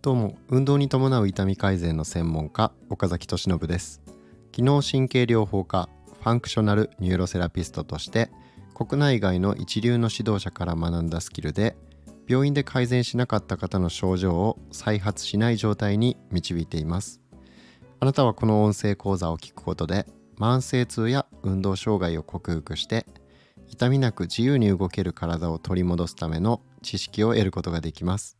どうも運動に伴う痛み改善の専門家岡崎俊信です。機能神経療法科 functional neuro therapist として国内外の一流の指導者から学んだスキルで病院で改善しなかった方の症状を再発しない状態に導いています。あなたはこの音声講座を聞くことで慢性痛や運動障害を克服して痛みなく自由に動ける体を取り戻すための知識を得ることができます。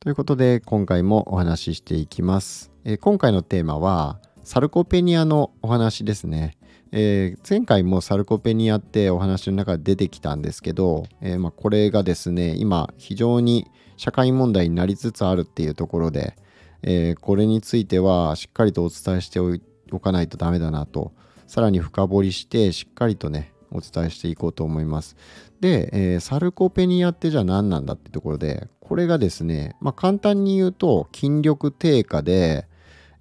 ということで今回もお話ししていきます、え、今回のテーマはサルコペニアのお話ですね、えー、前回もサルコペニアってお話の中で出てきたんですけど、えー、ま、これがですね今非常に社会問題になりつつあるっていうところで、えこれについてはしっかりとお伝えしておかないとダメだなとさらに深掘りしてしっかりとねお伝えしていこうと思います。で、えー、サルコペニアってじゃあ何なんだってところでこれがですね、まあ、簡単に言うと筋力低下で、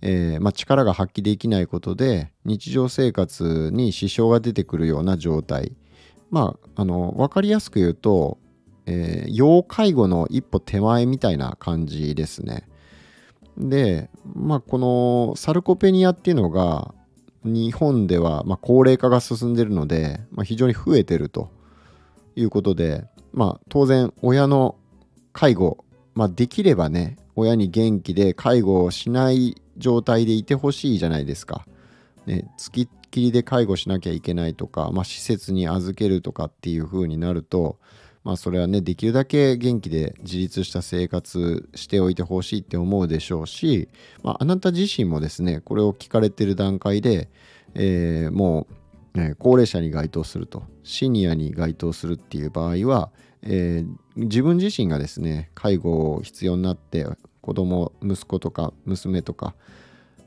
えー、まあ、力が発揮できないことで日常生活に支障が出てくるような状態まああの分かりやすく言うと、えー、要介護の一歩手前みたいな感じですねでまあこのサルコペニアっていうのが日本では、まあ、高齢化が進んでいるので、まあ、非常に増えてるということで、まあ、当然親の介護、まあ、できればね親に元気で介護をしない状態でいてほしいじゃないですか。ね、付きっきりで介護しなきゃいけないとか、まあ、施設に預けるとかっていう風になると、まあ、それはねできるだけ元気で自立した生活しておいてほしいって思うでしょうし、まあ、あなた自身もですねこれを聞かれてる段階で、えー、もう、ね、高齢者に該当するとシニアに該当するっていう場合は、えー、自分自身がですね介護を必要になって子供息子とか娘とか、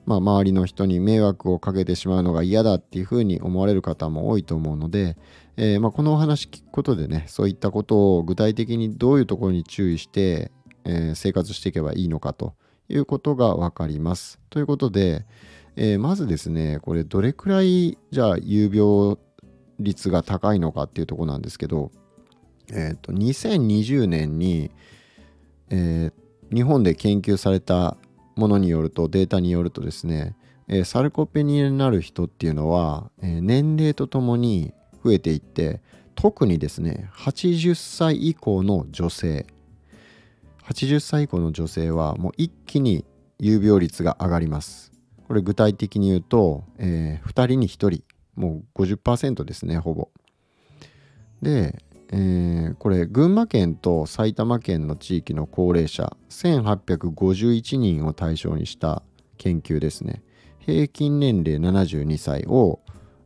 まあ、周りの人に迷惑をかけてしまうのが嫌だっていうふうに思われる方も多いと思うので、えー、まあ、このお話聞くことでねそういったことを具体的にどういうところに注意して、えー、生活していけばいいのかということが分かります。ということで、えー、まずですねこれどれくらいじゃあ有病率が高いのかっていうとこなんですけどえーと、2020年に、えー、日本で研究されたものによるとデータによるとですね、えー、サルコペニアになる人っていうのは、えー、年齢とともに増えていって特にですね80歳以降の女性。80歳以降の女性はもう一気に有病率が上がります。これ具体的に言うと、えー、2人に1人。もう50%ですねほぼ。でえー、これ群馬県と埼玉県の地域の高齢者1851人を対象にした研究ですね。平均年齢72歳を、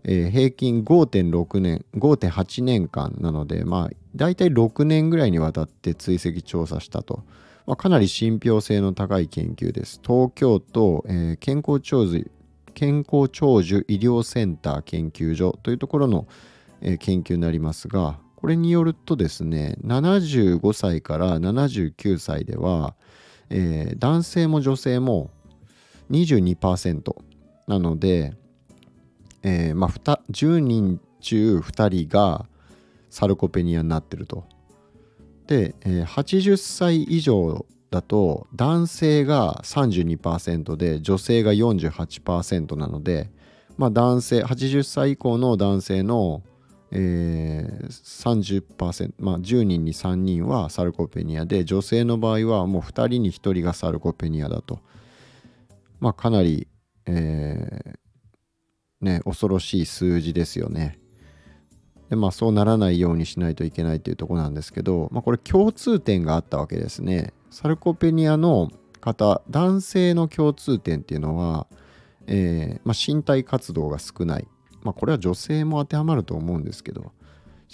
えー、平均5.6年5.8年間なのでまあ大体6年ぐらいにわたって追跡調査したと、まあ、かなり信憑性の高い研究です。東京都、えー、健康長寿健康長寿医療センター研究所というところの、研究になりますがこれによるとですね75歳から79歳では、えー、男性も女性も22%なので、えーまあ、10人中2人がサルコペニアになってると。で、えー、80歳以上だと男性が32%で女性が48%なので、まあ、男性80歳以降の男性のえー、30%、まあ、10人に3人はサルコペニアで女性の場合はもう2人に1人がサルコペニアだと、まあ、かなり、えー、ね、恐ろしい数字ですよね。でまあ、そうならないようにしないといけないというとこなんですけど、まあ、これ共通点があったわけですね。サルコペニアの方男性の共通点っていうのは、えーまあ、身体活動が少ないまあ、これは女性も当てはまると思うんですけど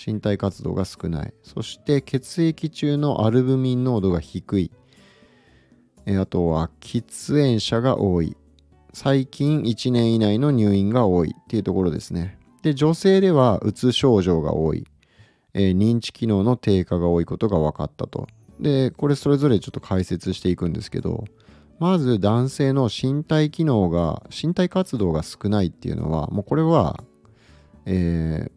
身体活動が少ない。そして血液中のアルブミン濃度が低い。あとは喫煙者が多い。最近1年以内の入院が多い。っていうところですね。で女性ではうつ症状が多い、えー、認知機能の低下が多いことが分かったと。でこれそれぞれちょっと解説していくんですけどまず男性の身体機能が身体活動が少ないっていうのはもうこれは、えー、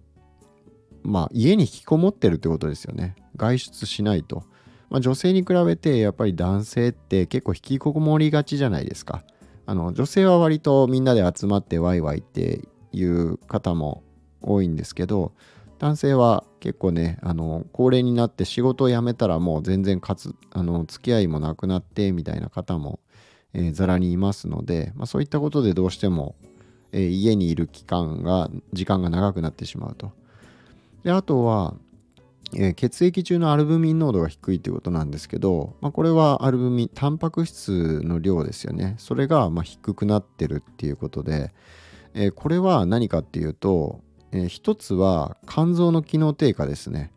まあ、家に引きこもってるってことですよね。外出しないと。まあ、女性に比べてやっぱり男性って結構引きこもりがちじゃないですか。あの女性は割とみんなで集まってワイワイっていう方も多いんですけど男性は結構ねあの高齢になって仕事を辞めたらもう全然かつあの付き合いもなくなってみたいな方も、え、ざらにいますので、まあ、そういったことでどうしても、え、家にいる期間が時間が長くなってしまうと。であとは、え、血液中のアルブミン濃度が低いということなんですけど、まあ、これはアルブミンタンパク質の量ですよねそれがま低くなってるっていうことで、え、これは何かっていうと、えー、一つは肝臓の機能低下ですね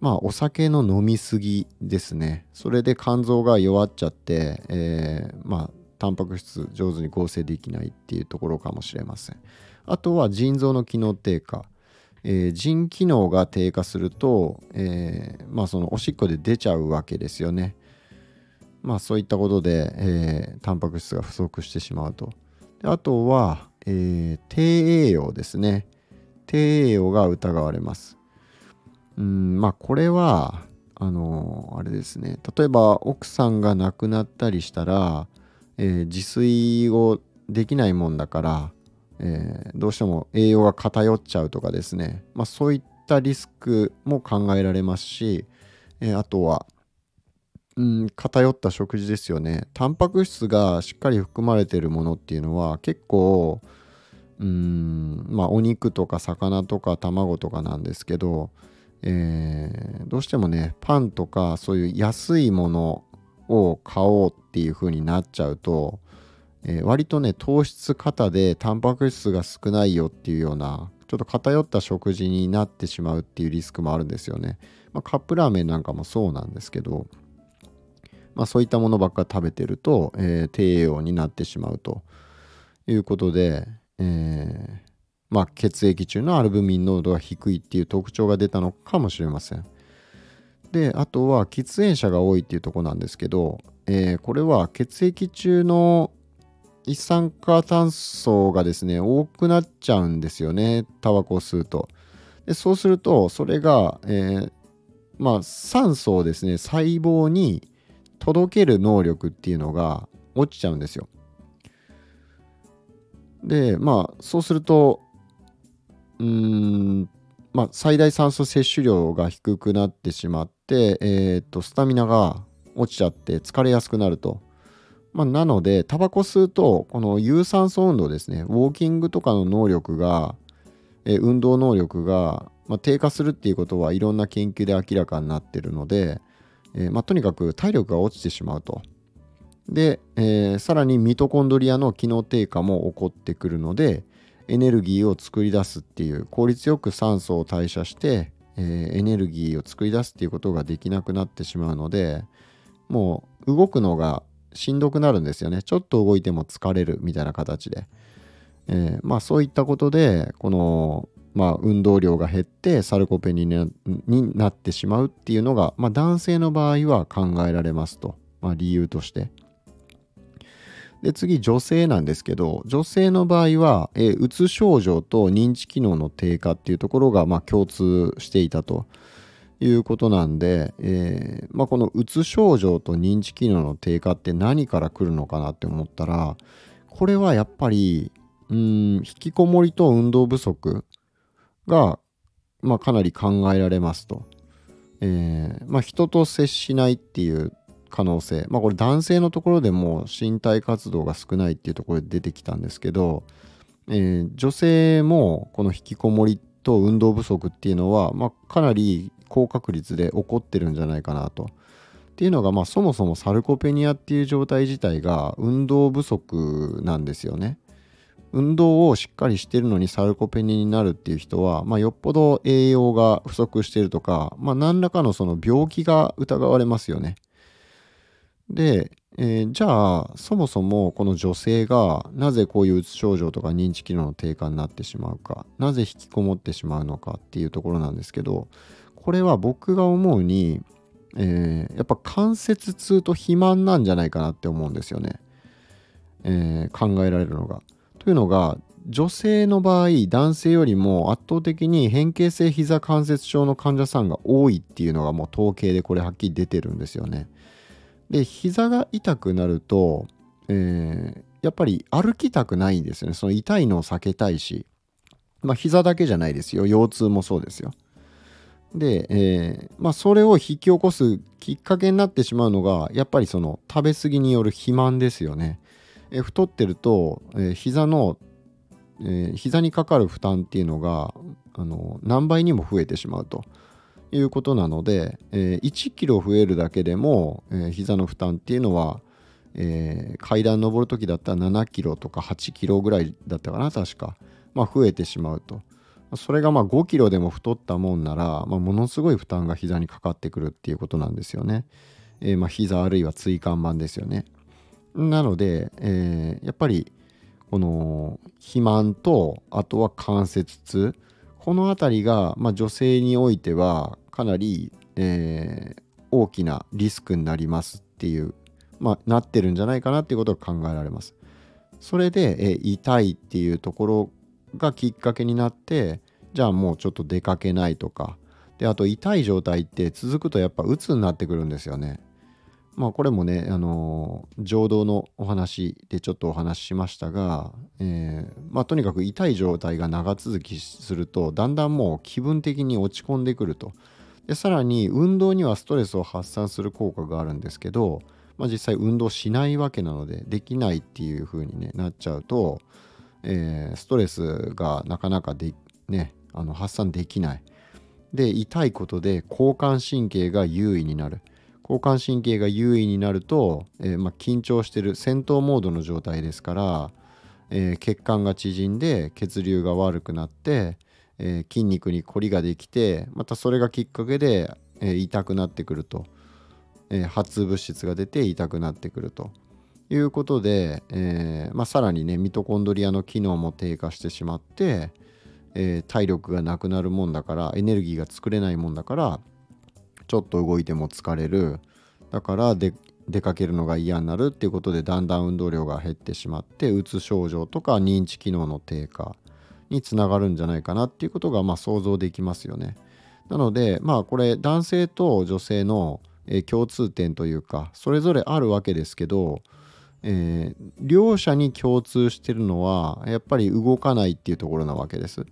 まあお酒の飲みすぎですねそれで肝臓が弱っちゃって、えー、まあタンパク質上手に合成できないっていうところかもしれませんあとは腎臓の機能低下えー、腎機能が低下すると、えー、まあそのおしっこで出ちゃうわけですよね。まあそういったことで、えー、タンパク質が不足してしまうと。あとは、えー、低栄養ですね。低栄養が疑われます。うんまあこれはあのあれですね。例えば奥さんが亡くなったりしたら、えー、自炊をできないもんだからえー、どうしても栄養が偏っちゃうとかですね、まあ、そういったリスクも考えられますし、えー、あとは、うん、偏った食事ですよね。タンパク質がしっかり含まれているものっていうのは結構うんまあお肉とか魚とか卵とかなんですけど、えー、どうしてもねパンとかそういう安いものを買おうっていう風になっちゃうとえー、割とね糖質過多でタンパク質が少ないよっていうようなちょっと偏った食事になってしまうっていうリスクもあるんですよね。まあ、カップラーメンなんかもそうなんですけど、まあ、そういったものばっか食べてると、えー、低栄養になってしまうということで、え、まあ、血液中のアルブミン濃度が低いっていう特徴が出たのかもしれません。であとは喫煙者が多いっていうとこなんですけど、えー、これは血液中の一酸化炭素がですね多くなっちゃうんですよねタバコを吸うとでそうするとそれが、えー、まあ酸素をですね細胞に届ける能力っていうのが落ちちゃうんですよでまあそうするとうーんまあ最大酸素摂取量が低くなってしまってえ、ー、とスタミナが落ちちゃって疲れやすくなるとまあ、なのでタバコ吸うとこの有酸素運動ですねウォーキングとかの能力が、え運動能力が、まあ、低下するっていうことはいろんな研究で明らかになってるので、えー、まあ、とにかく体力が落ちてしまうと。で、えー、さらにミトコンドリアの機能低下も起こってくるのでエネルギーを作り出すっていう効率よく酸素を代謝して、えー、エネルギーを作り出すっていうことができなくなってしまうのでもう動くのがしんどくなるんですよね。ちょっと動いても疲れるみたいな形で。えー、まあそういったことで、この、まあ、運動量が減ってサルコペニになってしまうっていうのが、まあ、男性の場合は考えられますと、まあ、理由として。で次女性なんですけど女性の場合は、えー、うつ症状と認知機能の低下っていうところが、まあ、共通していたと。いうことなんで、えーまあ、このうつ症状と認知機能の低下って何から来るのかなって思ったらこれはやっぱりうん引きこもりと運動不足が、まあ、かなり考えられますと。えーまあ、人と接しないっていう可能性まあこれ男性のところでも身体活動が少ないっていうところで出てきたんですけど、えー、女性もこの引きこもりと運動不足っていうのは、まあ、かなり高確率で起こってるんじゃないかなと。っていうのが、まあ、そもそもサルコペニアっていう状態自体が運動不足なんですよね。運動をしっかりしてるのにサルコペニアになるっていう人は、まあ、よっぽど栄養が不足してるとか、まあ、何らかのその病気が疑われますよね。で、えー、じゃあそもそもこの女性がなぜこういううつ症状とか認知機能の低下になってしまうかなぜ引きこもってしまうのかっていうところなんですけどこれは僕が思うに、えー、やっぱ関節痛と肥満なんじゃないかなって思うんですよね、えー、考えられるのが。というのが女性の場合男性よりも圧倒的に変形性膝関節症の患者さんが多いっていうのがもう統計でこれはっきり出てるんですよね。で膝が痛くなると、えー、やっぱり歩きたくないんですよねその痛いのを避けたいしまあ膝だけじゃないですよ腰痛もそうですよ。で、えー、まあそれを引き起こすきっかけになってしまうのがやっぱりその食べ過ぎによる肥満ですよね。えー、太ってると、えー、膝のえー、膝にかかる負担っていうのがあの何倍にも増えてしまうということなので、えー、1キロ増えるだけでも、えー、膝の負担っていうのは、えー、階段登る時だったら7キロとか8キロぐらいだったかな確か、まあ、増えてしまうと。それがまあ5キロでも太ったもんなら、まあ、ものすごい負担が膝にかかってくるっていうことなんですよね、えー、まあ膝あるいは椎間板ですよね。なので、えー、やっぱりこの肥満とあとは関節痛この辺りが、まあ、女性においてはかなり、えー、大きなリスクになりますっていう、まあ、なってるんじゃないかなっていうことが考えられます。それで、えー、痛いっていうところがきっかけになってじゃあもうちょっと出かけないとかであと痛い状態って続くとやっぱ鬱になってくるんですよね。まあこれもね、あのー、浄土のお話でちょっとお話ししましたが、えー、まあとにかく痛い状態が長続きするとだんだんもう気分的に落ち込んでくると。でさらに運動にはストレスを発散する効果があるんですけど、まあ、実際運動しないわけなのでできないっていう風に、ね、なっちゃうと、えー、ストレスがなかなかで、ね、あの発散できない。で痛いことで交感神経が優位になる。交感神経が優位になると、えー、まあ、緊張してる戦闘モードの状態ですから、えー、血管が縮んで血流が悪くなって、えー、筋肉にこりができてまたそれがきっかけで、え痛くなってくると、え発物質が出て痛くなってくると。いうことで、えまあ、さらにねミトコンドリアの機能も低下してしまって、え体力がなくなるもんだからエネルギーが作れないもんだからちょっと動いても疲れるだから出かけるのが嫌になるっていうことでだんだん運動量が減ってしまってうつ症状とか認知機能の低下につながるんじゃないかなっていうことがまあ想像できますよね。なのでまあこれ男性と女性の共通点というかそれぞれあるわけですけど、えー、両者に共通してるのはやっぱり動かないっていうところなわけです。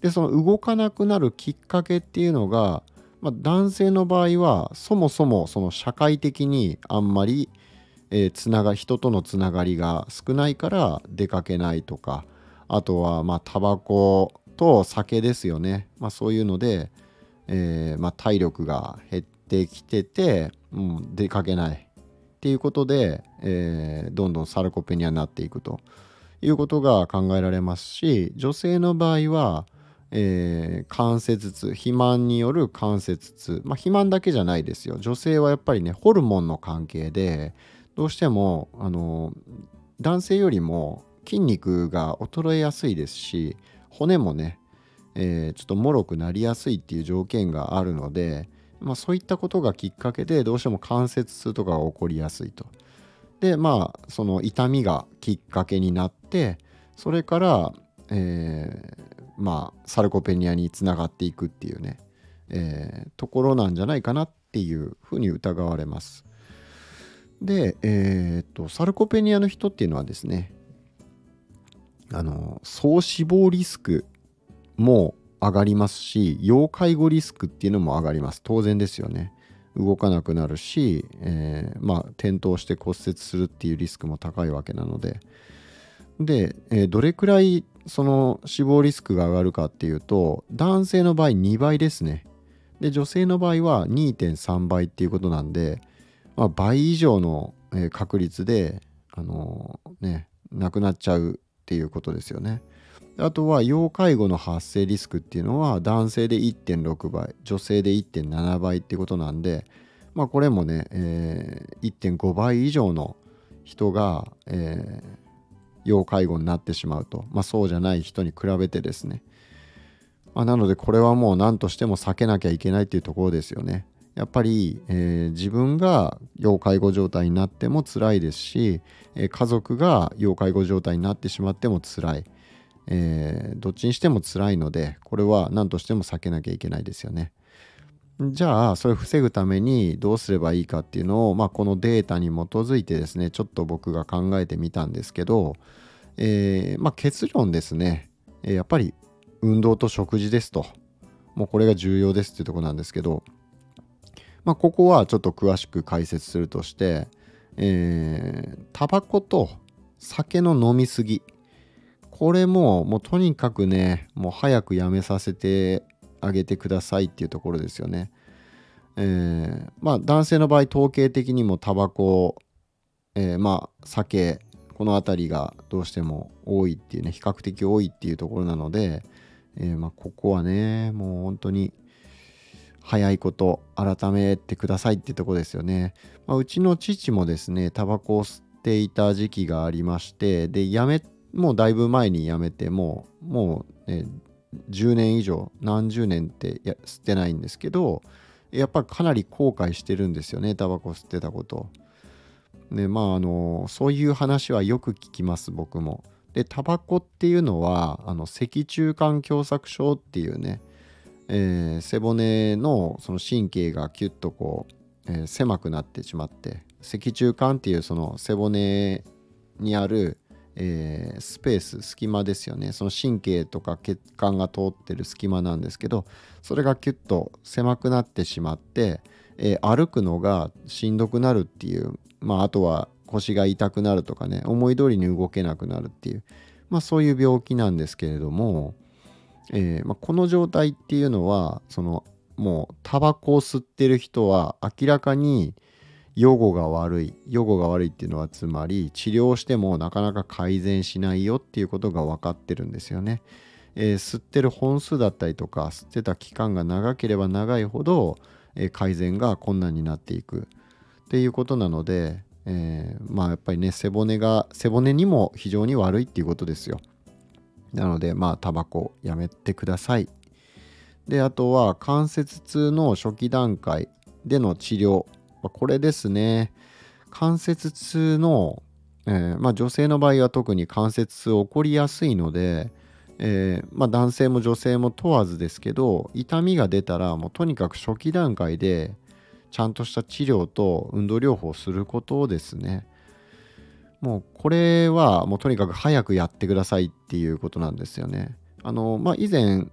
でその動かなくなるきっかけっていうのがまあ、男性の場合はそもそもその社会的にあんまり、えー、つなが人とのつながりが少ないから出かけないとかあとはまあタバコと酒ですよね、まあ、そういうので、えー、まあ、体力が減ってきてて、うん、出かけない。っていうことで、えー、どんどんサルコペニアになっていくということが考えられますし女性の場合はえー、関節痛肥満による関節痛まあ肥満だけじゃないですよ女性はやっぱりねホルモンの関係でどうしてもあの男性よりも筋肉が衰えやすいですし骨もね、えー、ちょっと脆くなりやすいっていう条件があるので、まあ、そういったことがきっかけでどうしても関節痛とかが起こりやすいと。でまあその痛みがきっかけになってそれから、えー、まあサルコペニアにつながっていくっていうね、えー、ところなんじゃないかなっていうふうに疑われます。で、えー、っとサルコペニアの人っていうのはですねあの総死亡リスクも上がりますし要介護リスクっていうのも上がります当然ですよね動かなくなるし、えー、まあ転倒して骨折するっていうリスクも高いわけなのでで、えー、どれくらいその死亡リスクが上がるかっていうと男性の場合2倍ですね。で女性の場合は2.3倍っていうことなんで、まあ、倍以上の確率であのー、ね亡くなっちゃうっていうことですよね。あとは要介護の発生リスクっていうのは男性で1.6倍女性で1.7倍っていうことなんでまあこれもね、えー、1.5倍以上の人が、えー、要介護になってしまうと、まあ、そうじゃない人に比べてですね、まあ、なのでこれはもう何としても避けなきゃいけないっていうところですよね。やっぱり、えー、自分が要介護状態になっても辛いですし、えー、家族が要介護状態になってしまっても辛い、えー、どっちにしても辛いのでこれは何としても避けなきゃいけないですよね。じゃあそれを防ぐためにどうすればいいかっていうのを、まあ、このデータに基づいてですねちょっと僕が考えてみたんですけど、えー、まあ、結論ですね。やっぱり運動と食事ですと。もうこれが重要ですっていうとこなんですけど、まあ、ここはちょっと詳しく解説するとしてえー、タバコと酒の飲みすぎ。これももうとにかくねもう早くやめさせてあげてくださいっていうところですよね。えー、まあ男性の場合統計的にもタバコ、えー、まあ酒この辺りがどうしても多いっていうね比較的多いっていうところなので、えー、まあここはねもう本当に早いこと改めてくださいってとこですよね。まあ、うちの父もですねタバコを吸っていた時期がありましてでやめもうだいぶ前にやめてもうもう、ね、10年以上何十年って吸ってないんですけどやっぱりかなり後悔してるんですよねタバコ吸ってたこと。でまああのそういう話はよく聞きます僕も。でタバコっていうのはあの脊柱管狭窄症っていうね、えー、背骨のその神経がキュッとこう、えー、狭くなってしまって脊柱管っていうその背骨にあるえー、スペース隙間ですよね。その神経とか血管が通ってる隙間なんですけどそれがキュッと狭くなってしまって、えー、歩くのがしんどくなるっていうまああとは腰が痛くなるとかね思い通りに動けなくなるっていうまあそういう病気なんですけれども、えーまあ、この状態っていうのはそのもうタバコを吸ってる人は明らかに予後が悪い予後が悪いっていうのはつまり治療してもなかなか改善しないよっていうことが分かってるんですよね。えー、吸ってる本数だったりとか吸ってた期間が長ければ長いほど、えー、改善が困難になっていくっていうことなので、えー、まあやっぱりね背骨が背骨にも非常に悪いっていうことですよ。なのでまあタバコやめてください。であとは関節痛の初期段階での治療まこれですね関節痛の、えー、まあ、女性の場合は特に関節痛起こりやすいので、えー、まあ、男性も女性も問わずですけど痛みが出たらもうとにかく初期段階でちゃんとした治療と運動療法をすることをですねもうこれはもうとにかく早くやってくださいっていうことなんですよね。あのまあ、以前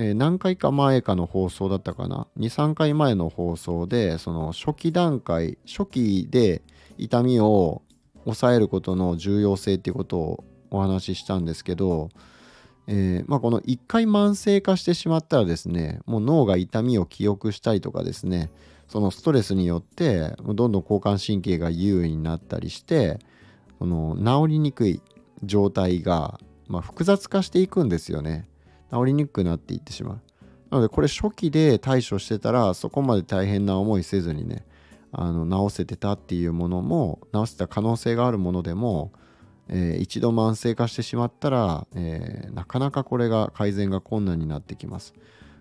えー、何回か前かの放送だったかな？23回前の放送でその初期段階初期で痛みを抑えることの重要性っていうことをお話ししたんですけど、えー、まあ、この1回慢性化してしまったらですねもう脳が痛みを記憶したりとかですねそのストレスによってどんどん交感神経が優位になったりしてその治りにくい状態が、まあ、複雑化していくんですよね。治りにくくなっていってしまう。なのでこれ初期で対処してたらそこまで大変な思いせずにねあの治せてたっていうものも治せた可能性があるものでも、えー、一度慢性化してしまったら、えー、なかなかこれが改善が困難になってきます。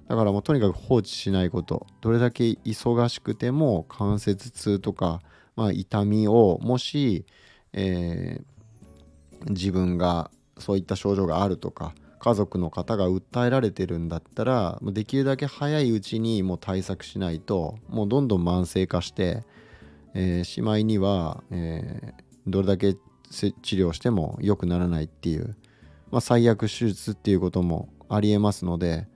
だからもうとにかく放置しないことどれだけ忙しくても関節痛とか、まあ、痛みをもし、えー、自分がそういった症状があるとか家族の方が訴えられてるんだったらできるだけ早いうちにもう対策しないともうどんどん慢性化して、えー、しまいには、えー、どれだけ治療しても良くならないっていう、まあ、最悪手術っていうこともありえますので、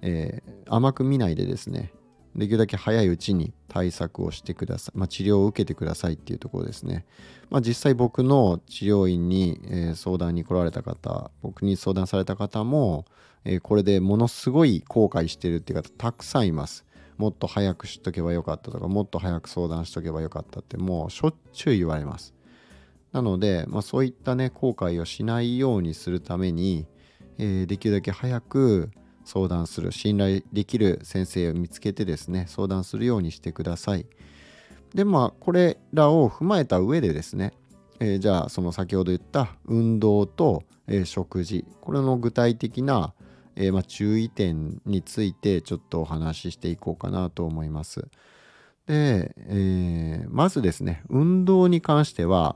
えー、甘く見ないでですねできるだけ早いうちに対策をしてください、まあ、治療を受けてくださいっていうところですね。まあ、実際僕の治療院に、え、相談に来られた方僕に相談された方も、え、これでものすごい後悔してるっていう方たくさんいます。もっと早く知っとけばよかったとかもっと早く相談しとけばよかったってもうしょっちゅう言われます。なので、まあ、そういったね後悔をしないようにするために、えー、できるだけ早く相談する信頼できる先生を見つけてですね相談するようにしてください。でまあこれらを踏まえた上でですね、えー、じゃあその先ほど言った運動と、えー、食事これの具体的な、えー、まあ、注意点についてちょっとお話ししていこうかなと思います。で、えまずですね運動に関しては、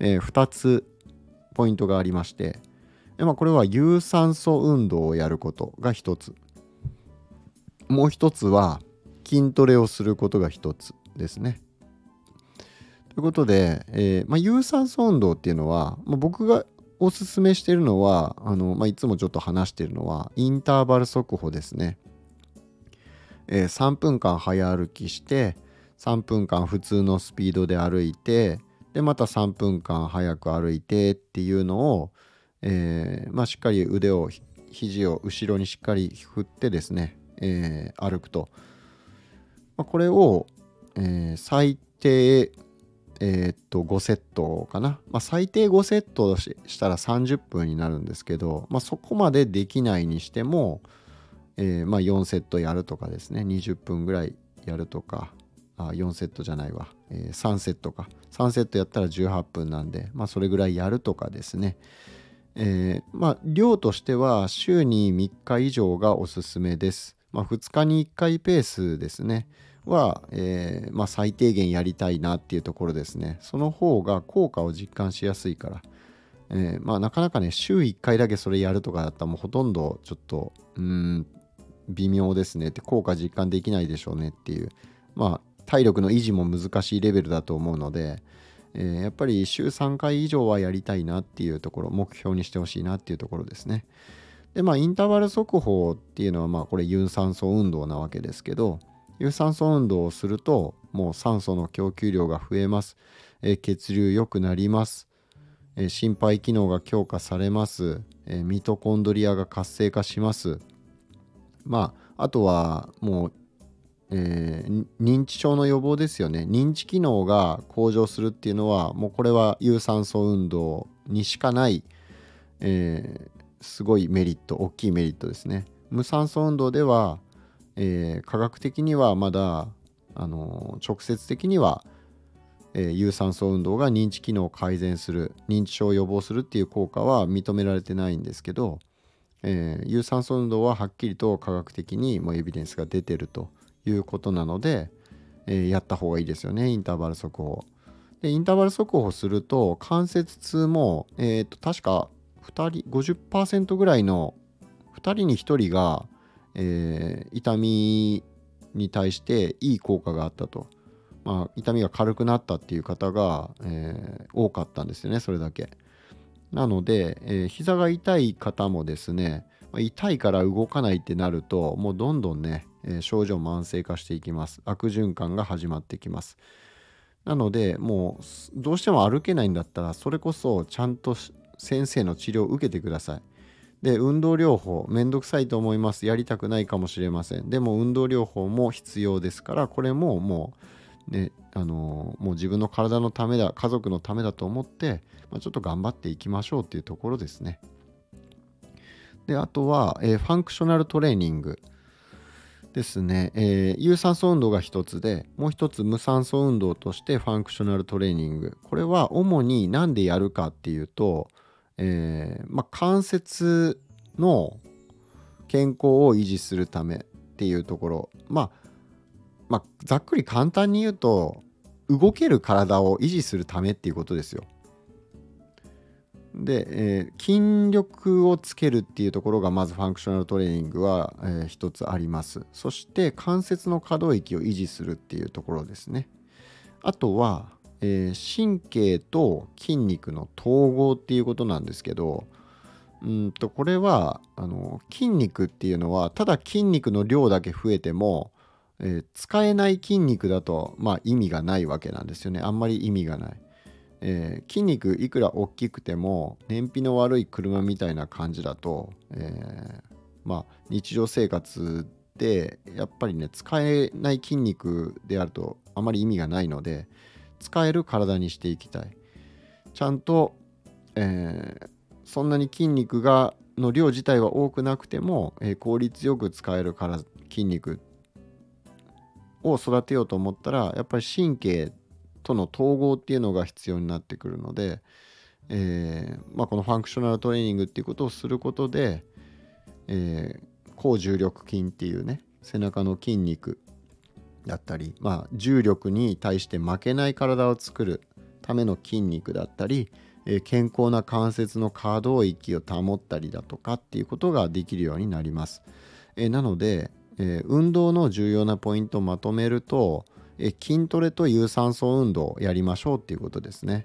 え2つポイントがありましてで、まあ、これは有酸素運動をやることが一つもう一つは筋トレをすることが一つですね。ということで、えーまあ、有酸素運動っていうのは、まあ、僕がおすすめしてるのはあの、まあ、いつもちょっと話してるのはインターバル速歩ですね。えー、3分間早歩きして3分間普通のスピードで歩いてでまた3分間早く歩いてっていうのを、えーまあ、しっかり腕を肘を後ろにしっかり振ってですね、えー、歩くと、まあ、これを、えー、最低え、っと5セットかな、まあ、最低5セットしたら30分になるんですけど、まあ、そこまでできないにしても、え、まあ、4セットやるとかですね。20分ぐらいやるとかあ4セットじゃないわ、え、3セットか。3セットやったら18分なんで、まあ、それぐらいやるとかですね、えー、まあ、量としては週に3日以上がおすすめです、まあ、2日に1回ペースですね。は、えー、まあ、最低限やりたいなっていうところですね。その方が効果を実感しやすいから。えー、まあなかなかね週1回だけそれやるとかだったらもうほとんどちょっとうん微妙ですね。って効果実感できないでしょうねっていう。まあ体力の維持も難しいレベルだと思うので、えー、やっぱり週3回以上はやりたいなっていうところ目標にしてほしいなっていうところですね。でまあインターバル速歩っていうのはまあこれ有酸素運動なわけですけど有酸素運動をするともう酸素の供給量が増えます、えー、血流良くなります、えー、心肺機能が強化されます、えー、ミトコンドリアが活性化します。まああとはもう、えー、認知症の予防ですよね。認知機能が向上するっていうのはもうこれは有酸素運動にしかない、えー、すごいメリット大きいメリットですね。無酸素運動では、えー、科学的にはまだあの直接的には、えー、有酸素運動が認知機能を改善する認知症を予防するっていう効果は認められてないんですけどえー、有酸素運動ははっきりと科学的にもエビデンスが出てると。いうことなので、えー、やった方がいいですよねインターバル速歩。でインターバル速歩すると関節痛も、えーと、確か2人50%ぐらいの2人に1人が、えー、痛みに対していい効果があったと。まあ、痛みが軽くなったっていう方が、えー、多かったんですよねそれだけ。なので、えー、膝が痛い方もですね、痛いから動かないってなると、もうどんどんね、え、症状慢性化していきます。悪循環が始まってきます。なので、もうどうしても歩けないんだったら、それこそちゃんと先生の治療を受けてください。で、運動療法、めんどくさいと思います。やりたくないかもしれません。でも、運動療法も必要ですから、これももう、ね、あのもう自分の体のためだ家族のためだと思って、まあ、ちょっと頑張っていきましょうっていうところですね。であとは、えー、 functional trainingですね、えー、有酸素運動が一つでもう一つ無酸素運動として functional training。これは主に何でやるかっていうと、えーまあ、関節の健康を維持するためっていうところ。まあまあ、ざっくり簡単に言うと動ける体を維持するためっていうことですよ。で、えー、筋力をつけるっていうところがまずファンクショナルトレーニングは、えー、一つあります。そして関節の可動域を維持するっていうところですね。あとは、えー、神経と筋肉の統合っていうことなんですけどうんとこれはあの筋肉っていうのはただ筋肉の量だけ増えてもえー、使えない筋肉だと、まあ、意味がないわけなんですよねあんまり意味がない、えー、筋肉いくら大きくても燃費の悪い車みたいな感じだと、えー、まあ、日常生活でやっぱりね使えない筋肉であるとあまり意味がないので使える体にしていきたい。ちゃんと、えーそんなに筋肉がの量自体は多くなくても、え効率よく使えるから筋肉を育てようと思ったらやっぱり神経との統合っていうのが必要になってくるので、えーまあ、このファンクショナルトレーニングっていうことをすることで、えー、高重力筋っていうね背中の筋肉だったり、まあ、重力に対して負けない体を作るための筋肉だったり、え健康な関節の可動域を保ったりだとかっていうことができるようになります。えなので、え運動の重要なポイントをまとめると、え筋トレと有酸素運動をやりましょうっていうことですね。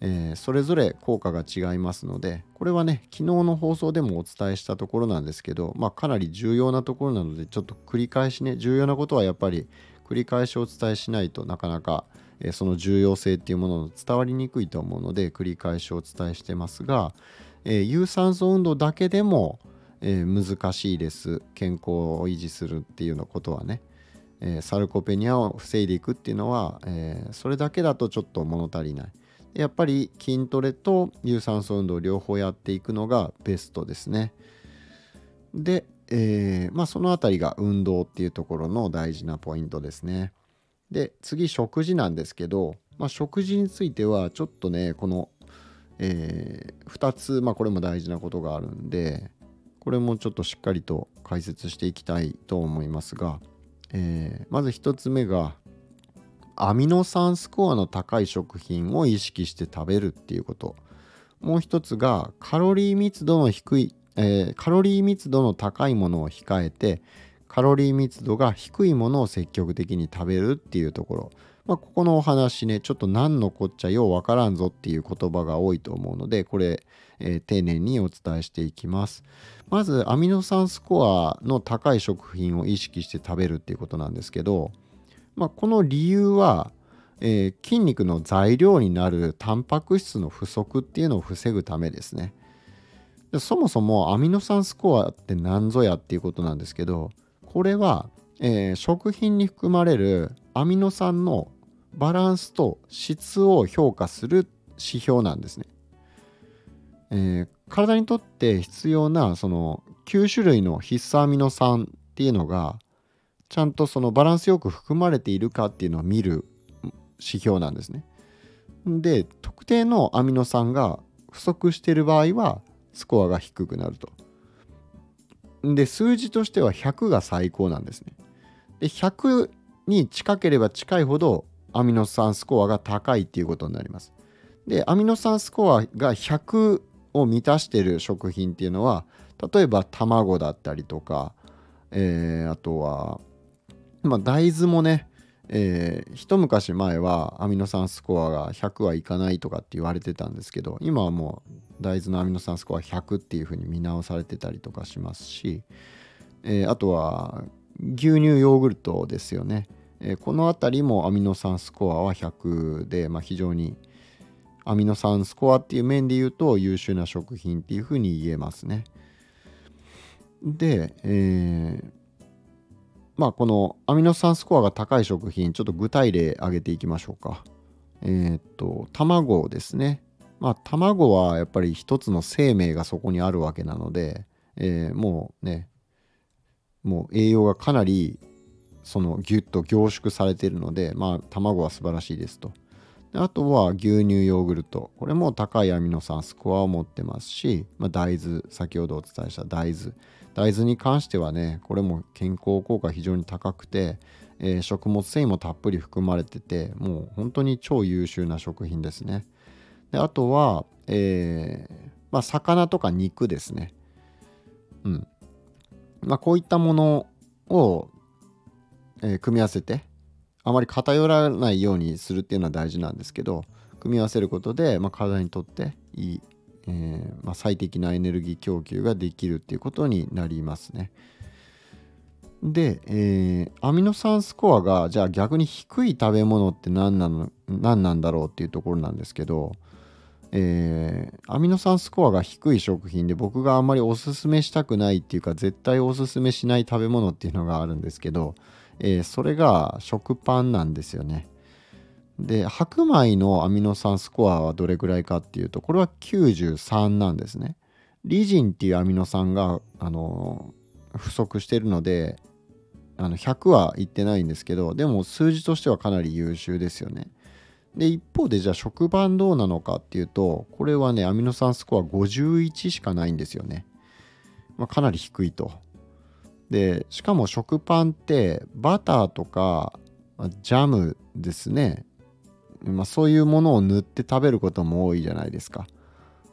えー、それぞれ効果が違いますのでこれはね昨日の放送でもお伝えしたところなんですけど、まあ、かなり重要なところなのでちょっと繰り返しね重要なことはやっぱり繰り返しお伝えしないとなかなか、え、その重要性っていうものの伝わりにくいと思うので繰り返しお伝えしてますが、えー、有酸素運動だけでも、え難しいです健康を維持するっていうのことはね、えサルコペニアを防いでいくっていうのは、えそれだけだとちょっと物足りない。やっぱり筋トレと有酸素運動両方やっていくのがベストですね。で、えー、まあその辺りが運動っていうところの大事なポイントですね。で次食事なんですけど、まあ、食事についてはちょっとねこの、えー、2つ、まあ、これも大事なことがあるんでこれもちょっとしっかりと解説していきたいと思いますが、えー、まず1つ目がアミノ酸スコアの高い食品を意識して食べるっていうこと。もう一つがカロリー密度の低い、えー、カロリー密度の高いものを控えてカロリー密度が低いものを積極的に食べるっていうところ、まあ、ここのお話ねちょっと何のこっちゃようわからんぞっていう言葉が多いと思うのでこれ、えー、丁寧にお伝えしていきます。まずアミノ酸スコアの高い食品を意識して食べるっていうことなんですけどまあ、この理由は、えー、筋肉の材料になるタンパク質の不足っていうのを防ぐためですね。そもそもアミノ酸スコアって何ぞやっていうことなんですけどこれは、えー、食品に含まれるアミノ酸のバランスと質を評価する指標なんですね。えー、体にとって必要なその9種類の必須アミノ酸っていうのがちゃんとそのバランスよく含まれているかっていうのを見る指標なんですね。で特定のアミノ酸が不足している場合はスコアが低くなると。で数字としては100が最高なんですね。で100に近ければ近いほどアミノ酸スコアが高いっていうことになります。でアミノ酸スコアがを満たしてる食品っていうのは例えば卵だったりとか、えー、あとはまあ、大豆もね、えー、一昔前はアミノ酸スコアが100はいかないとかって言われてたんですけど今はもう大豆のアミノ酸スコア100っていうふうに見直されてたりとかしますし、えー、あとは牛乳ヨーグルトですよね、えー、この辺りもアミノ酸スコアは100で、まあ、非常にアミノ酸スコアっていう面で言うと優秀な食品っていうふうに言えますね。で、えー、まあこのアミノ酸スコアが高い食品ちょっと具体例挙げていきましょうか。えー、っと卵ですね。まあ卵はやっぱり一つの生命がそこにあるわけなので、えー、もうねもう栄養がかなりそのギュッと凝縮されているのでまあ卵は素晴らしいですと。あとは牛乳ヨーグルト。これも高いアミノ酸スコアを持ってますし、まあ、大豆先ほどお伝えした大豆。大豆に関してはねこれも健康効果非常に高くて、えー、食物繊維もたっぷり含まれててもう本当に超優秀な食品ですね。であとは、えー、まあ、魚とか肉ですね。うん。まあ、こういったものを、えー、組み合わせてあまり偏らないようにするっていうのは大事なんですけど組み合わせることで、まあ、体にとっていいえー、まあ、最適なエネルギー供給ができるっていうことになりますね。で、えー、アミノ酸スコアがじゃあ逆に低い食べ物って何なの何なんだろうっていうところなんですけど、えー、アミノ酸スコアが低い食品で僕があんまりおすすめしたくないっていうか絶対おすすめしない食べ物っていうのがあるんですけど、えー、それが食パンなんですよね。で白米のアミノ酸スコアはどれぐらいかっていうとこれは93なんですね。リジンっていうアミノ酸があの不足してるのであの100はいってないんですけどでも数字としてはかなり優秀ですよね。で一方でじゃあ食パンどうなのかっていうとこれはねアミノ酸スコア51しかないんですよね。まあ、かなり低いと。でしかも食パンってバターとかジャムですねまあ、そういうものを塗って食べることも多いじゃないですか。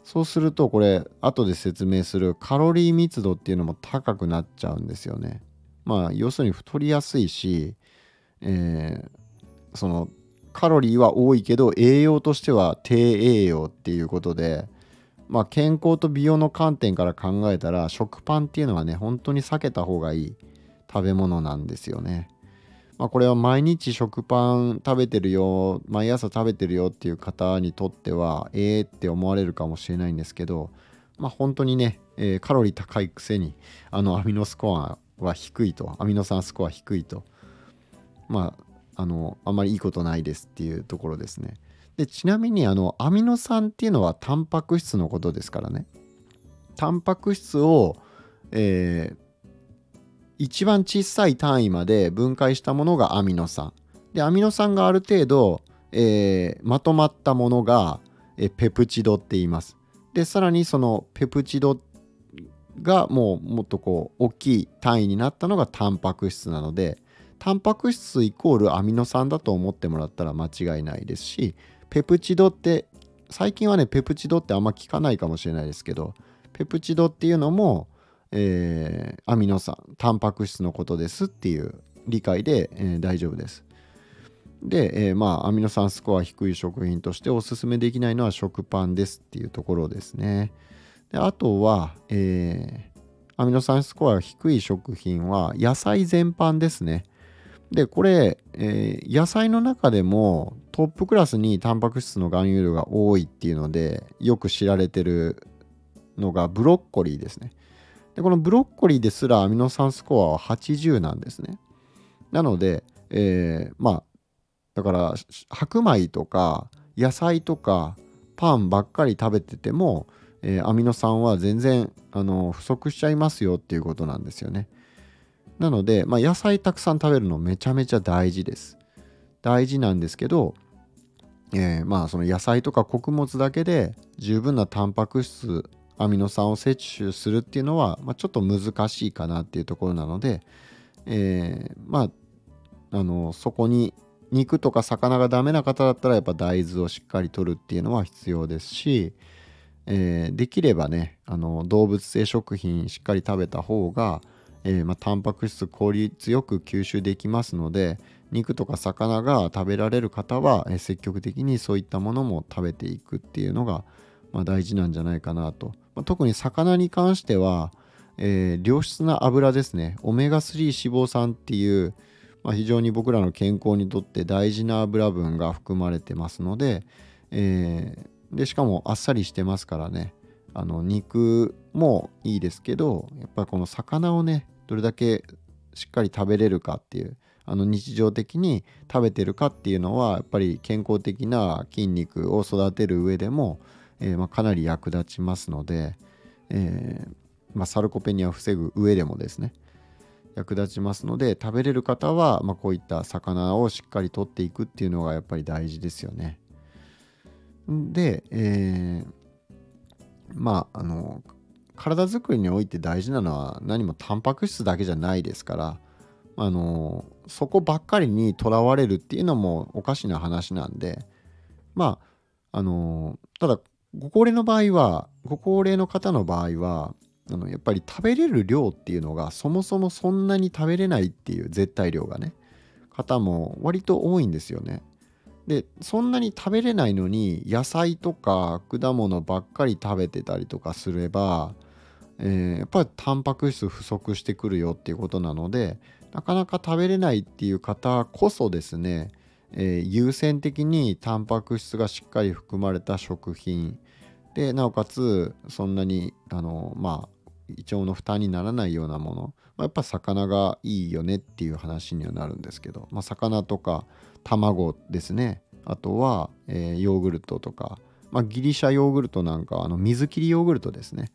そうするとこれ後で説明するカロリー密度っていうのも高くなっちゃうんですよね。まあ要するに太りやすいし、えー、そのカロリーは多いけど栄養としては低栄養っていうことでまあ健康と美容の観点から考えたら食パンっていうのはね本当に避けた方がいい食べ物なんですよね。まあ、これは毎日食パン食べてるよ毎朝食べてるよっていう方にとってはええー、って思われるかもしれないんですけどまあ本当にね、えー、カロリー高いくせにあのアミノスコアは低いとアミノ酸スコア低いとまああのあんまりいいことないですっていうところですねでちなみにあのアミノ酸っていうのはタンパク質のことですからね。タンパク質を、えー、一番小さい単位まで分解したものがアミノ酸。でアミノ酸がある程度、えー、まとまったものが、えペプチドって言います。でさらにそのペプチドがもうもっとこう大きい単位になったのがタンパク質なのでタンパク質イコールアミノ酸だと思ってもらったら間違いないですしペプチドって最近はねペプチドってあんま聞かないかもしれないですけどペプチドっていうのも、えー、アミノ酸タンパク質のことですっていう理解で、えー、大丈夫です。で、えー、まあアミノ酸スコア低い食品としておすすめできないのは食パンですっていうところですね。であとは、え、アミノ酸スコア低い食品は野菜全般ですね。でこれ、え、野菜の中でもトップクラスにタンパク質の含有量が多いっていうのでよく知られてるのがブロッコリーですねでこのブロッコリーですらアミノ酸スコアは80なんですねなので、えー、まあだから白米とか野菜とかパンばっかり食べてても、えー、アミノ酸は全然あの不足しちゃいますよっていうことなんですよね。なので、まあ、野菜たくさん食べるのめちゃめちゃ大事です。大事なんですけど、えー、まあその野菜とか穀物だけで十分なタンパク質アミノ酸を摂取するっていうのは、まあ、ちょっと難しいかなっていうところなので、えー、まああのそこに肉とか魚がダメな方だったらやっぱ大豆をしっかりとるっていうのは必要ですし、えー、できればねあの動物性食品しっかり食べた方がえー、まあ、タンパク質効率よく吸収できますので肉とか魚が食べられる方は、積極的にそういったものも食べていくっていうのが、ま、大事なんじゃないかなと、ま、特に魚に関しては、えー、良質な油ですね。オメガ3脂肪酸っていう、まあ、非常に僕らの健康にとって大事な油分が含まれてますので,、えー、でしかもあっさりしてますからね。あの肉もいいですけどやっぱりこの魚をねどれだけしっかり食べれるかっていうあの日常的に食べてるかっていうのはやっぱり健康的な筋肉を育てる上でも、えー、まあ、かなり役立ちますので、えー、まあ、サルコペニアを防ぐ上でもですね役立ちますので食べれる方は、まあ、こういった魚をしっかりとっていくっていうのがやっぱり大事ですよね。で、えー、まああの体づくりにおいて大事なのは何もタンパク質だけじゃないですからあのそこばっかりにとらわれるっていうのもおかしな話なんでまああのただご高齢の場合はご高齢の方の場合はあのやっぱり食べれる量っていうのがそもそもそんなに食べれないっていう絶対量がね方も割と多いんですよね。でそんなに食べれないのに野菜とか果物ばっかり食べてたりとかすればえー、やっぱりタンパク質不足してくるよっていうことなのでなかなか食べれないっていう方こそですね、えー、優先的にタンパク質がしっかり含まれた食品。でなおかつそんなにあのまあ胃腸の負担にならないようなもの、まあ、やっぱ魚がいいよねっていう話にはなるんですけど、まあ、魚とか卵ですね。あとは、えー、ヨーグルトとか、まあ、ギリシャヨーグルトなんかあの水切りヨーグルトですね。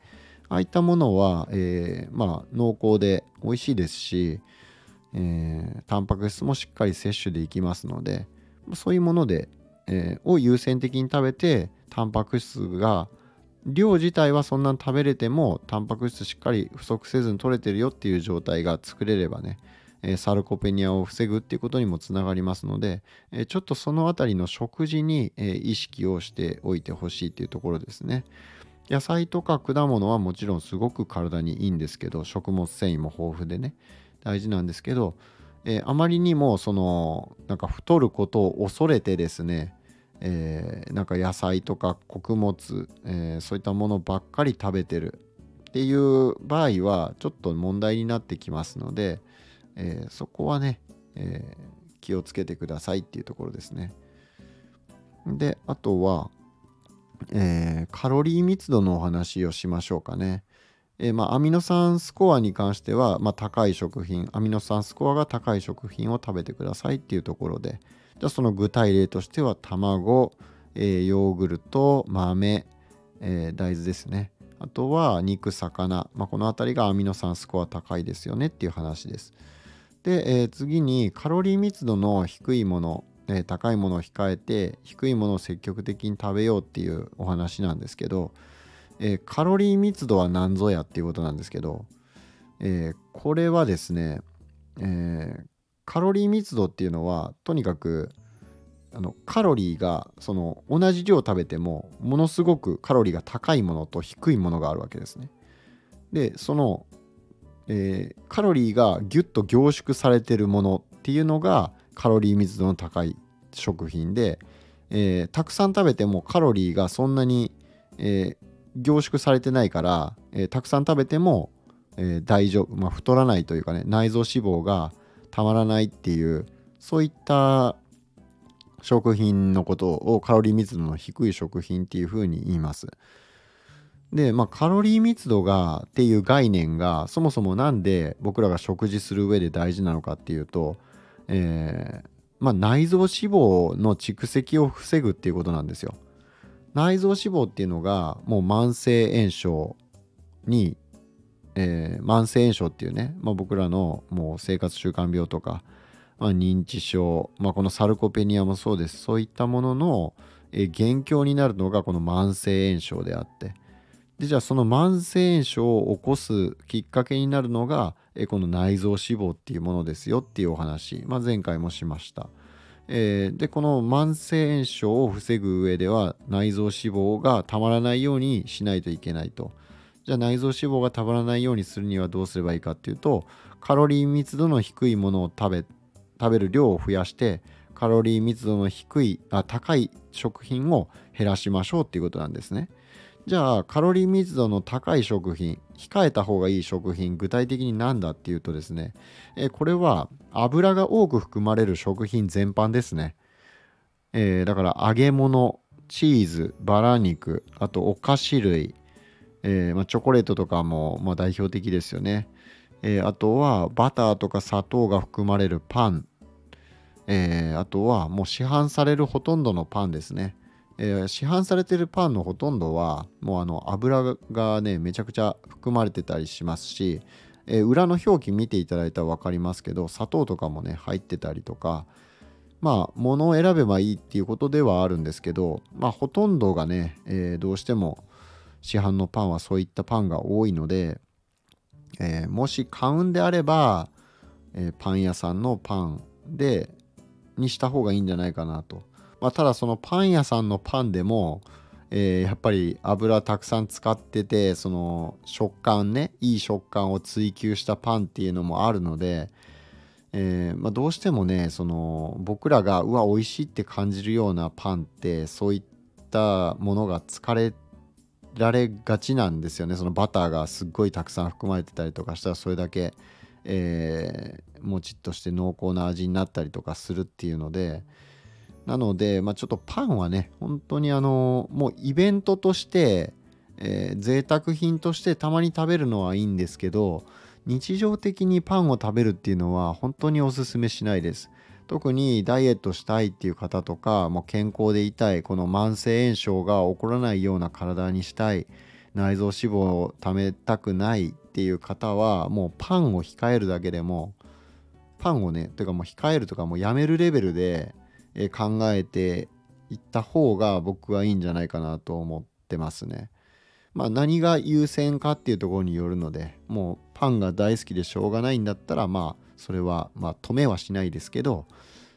ああいったものは、えー、まあ、濃厚で美味しいですし、えー、タンパク質もしっかり摂取でいきますのでそういうもので、えー、を優先的に食べてタンパク質が量自体はそんなに食べれてもタンパク質しっかり不足せずに取れてるよっていう状態が作れればね、えー、サルコペニアを防ぐっていうことにもつながりますので、えー、ちょっとその辺りの食事に、え意識をしておいてほしいっていうところですね。野菜とか果物はもちろんすごく体にいいんですけど食物繊維も豊富でね大事なんですけど、えあまりにもそのなんか太ることを恐れてですねえー、なんか野菜とか穀物、えー、そういったものばっかり食べてるっていう場合はちょっと問題になってきますので、え、そこはね、え気をつけてくださいっていうところですね。であとは、えカロリー密度のお話をしましょうかね。えまあ、アミノ酸スコアに関しては、まあ、高い食品アミノ酸スコアが高い食品を食べてくださいっていうところで、じゃあその具体例としては卵、えー、ヨーグルト、豆、えー、大豆ですね。あとは肉、魚、まあ、この辺りがアミノ酸スコア高いですよねっていう話です。で、え、次にカロリー密度の低いもの、え、高いものを控えて低いものを積極的に食べようっていうお話なんですけど、えー、カロリー密度は何ぞやっていうことなんですけど、えこれはですね、えカロリー密度っていうのはとにかくあのカロリーがその同じ量食べてもものすごくカロリーが高いものと低いものがあるわけですね。でその、えー、カロリーがギュッと凝縮されてるものっていうのがカロリー密度の高い食品で、えー、たくさん食べてもカロリーがそんなに、えー、凝縮されてないから、えたくさん食べても、え大丈夫、まあ、太らないというかね内臓脂肪がたまらないっていうそういった食品のことをカロリー密度の低い食品っていうふうに言います。でまあカロリー密度がっていう概念がそもそも何で僕らが食事する上で大事なのかっていうと、えー、まあ、内臓脂肪の蓄積を防ぐっていうことなんですよ。内臓脂肪っていうのがもう慢性炎症にえー、慢性炎症っていうね、まあ、僕らのもう生活習慣病とか、まあ、認知症、まあ、このサルコペニアもそうですそういったものの、えー、元凶になるのがこの慢性炎症であってでじゃあその慢性炎症を起こすきっかけになるのが、えー、この内臓脂肪っていうものですよっていうお話、まあ、前回もしました。えー、でこの慢性炎症を防ぐ上では内臓脂肪がたまらないようにしないといけないと。じゃあ内臓脂肪がたまらないようにするにはどうすればいいかっていうとカロリー密度の低いものを食べ食べる量を増やしてカロリー密度の低いあ高い食品を減らしましょうっていうことなんですね。じゃあカロリー密度の高い食品控えた方がいい食品具体的に何だっていうとですねえこれは油が多く含まれる食品全般ですね、えー、だから揚げ物チーズバラ肉あとお菓子類えー、ま、チョコレートとかも、ま、代表的ですよね、えー、あとはバターとか砂糖が含まれるパン、え、あとはもう市販されるほとんどのパンですね、え市販されてるパンのほとんどはもうあの油がねめちゃくちゃ含まれてたりしますし、え裏の表記見ていただいたら分かりますけど砂糖とかもね入ってたりとかまあ物を選べばいいっていうことではあるんですけどまあほとんどがね、えどうしても市販のパンはそういったパンが多いので、え、もし買うんであれば、え、パン屋さんのパンでにした方がいいんじゃないかなと、まあ、ただそのパン屋さんのパンでも、えー、やっぱり油たくさん使っててその食感ねいい食感を追求したパンっていうのもあるので、えーまあ、どうしてもねその僕らがうわ美味しいって感じるようなパンってそういったものが疲れられがちなんですよね。そのバターがすっごいたくさん含まれてたりとかしたらそれだけ、えー、もちっとして濃厚な味になったりとかするっていうのでなので、まあ、ちょっとパンはね本当にあのもうイベントとして、えー、贅沢品としてたまに食べるのはいいんですけど日常的にパンを食べるっていうのは本当におすすめしないです。特にダイエットしたいっていう方とかもう健康でいたいこの慢性炎症が起こらないような体にしたい内臓脂肪をためたくないっていう方はもうパンを控えるだけでもパンをねというかもう控えるとかもうやめるレベルで考えていった方が僕はいいんじゃないかなと思ってますね。まあ何が優先かっていうところによるのでもうパンが大好きでしょうがないんだったらまあそれはまあ止めはしないですけど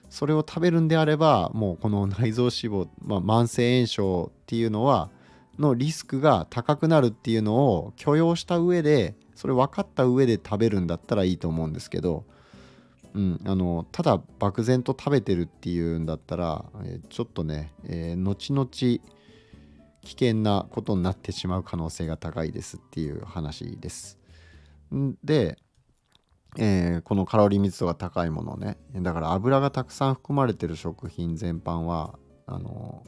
それを食べるんであればもうこの内臓脂肪、まあ、慢性炎症っていうのはのリスクが高くなるっていうのを許容した上でそれ分かった上で食べるんだったらいいと思うんですけど、うん、あのただ漠然と食べてるっていうんだったら、えちょっとね、えー、後々危険なことになってしまう可能性が高いですっていう話です。で、えー、このカロリー密度が高いものねだから油がたくさん含まれてる食品全般はあの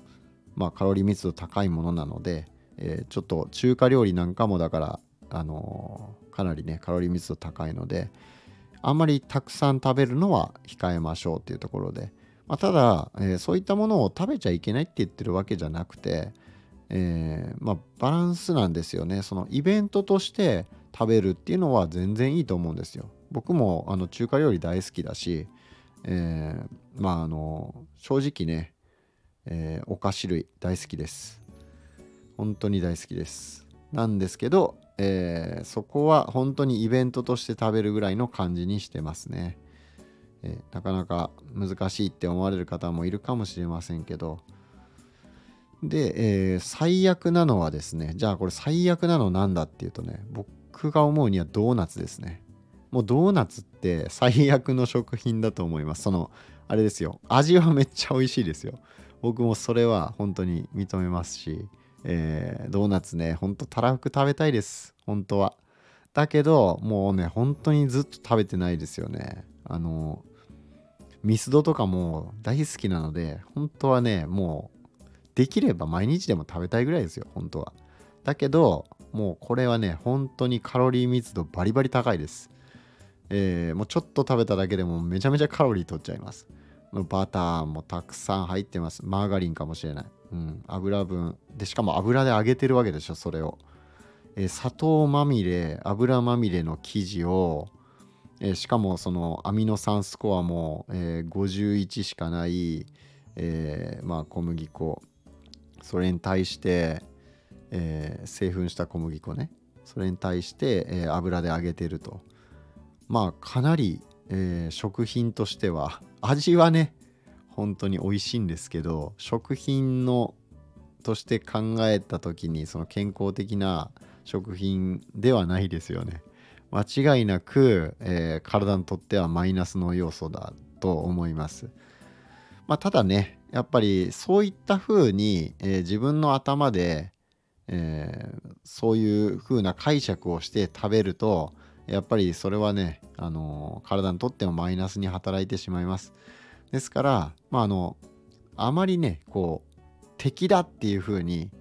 まあ、カロリー密度高いものなので、えー、ちょっと中華料理なんかもだからあの、かなりねカロリー密度高いのであんまりたくさん食べるのは控えましょうっていうところで、まあ、ただ、えー、そういったものを食べちゃいけないって言ってるわけじゃなくて、えまあ、バランスなんですよね。そのイベントとして食べるっていうのは全然いいと思うんですよ。僕もあの中華料理大好きだし、えまああの正直ねえ、お菓子類大好きです。本当に大好きです。なんですけど、えー、そこは本当にイベントとして食べるぐらいの感じにしてますね、えー、なかなか難しいって思われる方もいるかもしれませんけど。で、えー、最悪なのはですねじゃあこれ最悪なのなんだっていうとね僕が思うにはドーナツですね。もうドーナツって最悪の食品だと思います。そのあれですよ。味はめっちゃ美味しいですよ。僕もそれは本当に認めますし、えー、ドーナツねほんとたらふく食べたいです。本当は。だけどもうね本当にずっと食べてないですよね。あのミスドとかも大好きなので本当はねもうできれば毎日でも食べたいぐらいですよ本当は。だけどもうこれはね本当にカロリー密度バリバリ高いです。えー、もうちょっと食べただけでもめちゃめちゃカロリー取っちゃいます。バターもたくさん入ってます。マーガリンかもしれない。うん、油分。で、しかも油で揚げてるわけでしょ、それを。えー、砂糖まみれ、油まみれの生地を、えー、しかもそのアミノ酸スコアも、えー、51しかない、えまあ、小麦粉。それに対して、え製粉した小麦粉ね。それに対して、え油で揚げてると。まあ、かなり、え食品としては味はね本当に美味しいんですけど食品のとして考えた時にその健康的な食品ではないですよね間違いなく、えー、体にとってはマイナスの要素だと思いますまあただねやっぱりそういった風に、えー、自分の頭で、えー、そういう風な解釈をして食べるとやっぱりそれはね、あの体にとってもマイナスに働いてしまいます。ですから、まあ、あの、あまりね、こう、敵だっていう風に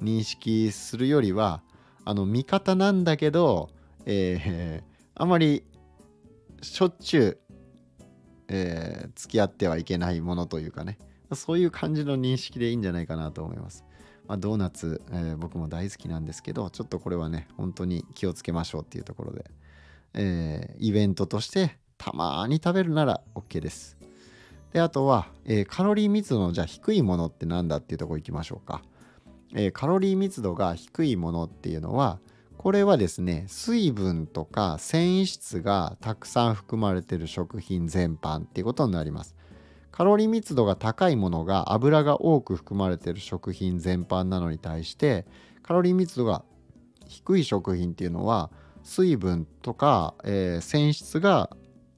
認識するよりは、あの、味方なんだけど、えー、あまりしょっちゅう、えー、付き合ってはいけないものというかね、そういう感じの認識でいいんじゃないかなと思います。まあ、ドーナツ、えー、僕も大好きなんですけど、ちょっとこれはね、本当に気をつけましょうっていうところで。えー、イベントとしてたまに食べるなら OK です。で、あとは、えー、カロリー密度のじゃあ低いものって何だっていうとこ行きましょうか。えー、カロリー密度が低いものっていうのは、これはですね、水分とか繊維質がたくさん含まれている食品全般っていうことになります。カロリー密度が高いものが油が多く含まれている食品全般なのに対して、カロリー密度が低い食品っていうのは水分とか、えー、繊維質が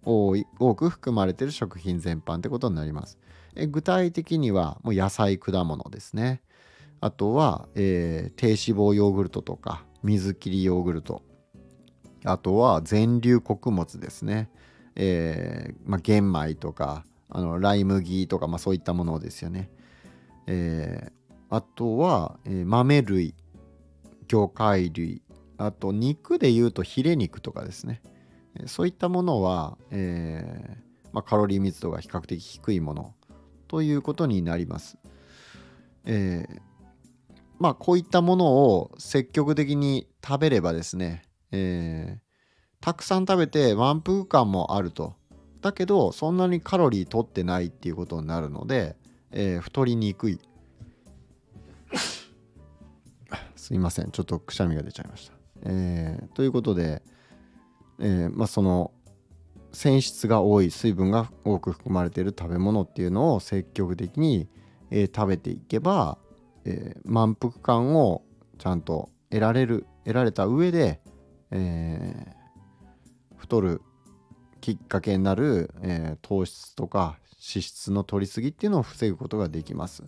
多い多く含まれている食品全般ってことになります。え具体的にはもう野菜果物ですね。あとは、えー、低脂肪ヨーグルトとか水切りヨーグルト。あとは全粒穀物ですね。えーまあ、玄米とかあのライ麦とか、まあ、そういったものですよね。えー、あとは、え、豆類魚介類あと肉でいうとヒレ肉とかですねそういったものは、えー、まあ、カロリー密度が比較的低いものということになります。えー、まあこういったものを積極的に食べればですね、えー、たくさん食べて満腹感もあると。だけどそんなにカロリー取ってないっていうことになるので、え、太りにくい。すいませんちょっとくしゃみが出ちゃいました。えー、ということで、えー、まあ、その繊質が多い水分が多く含まれている食べ物っていうのを積極的に、えー、食べていけば、えー、満腹感をちゃんと得られる得られた上で、えー、太るきっかけになる、えー、糖質とか脂質の摂りすぎっていうのを防ぐことができます。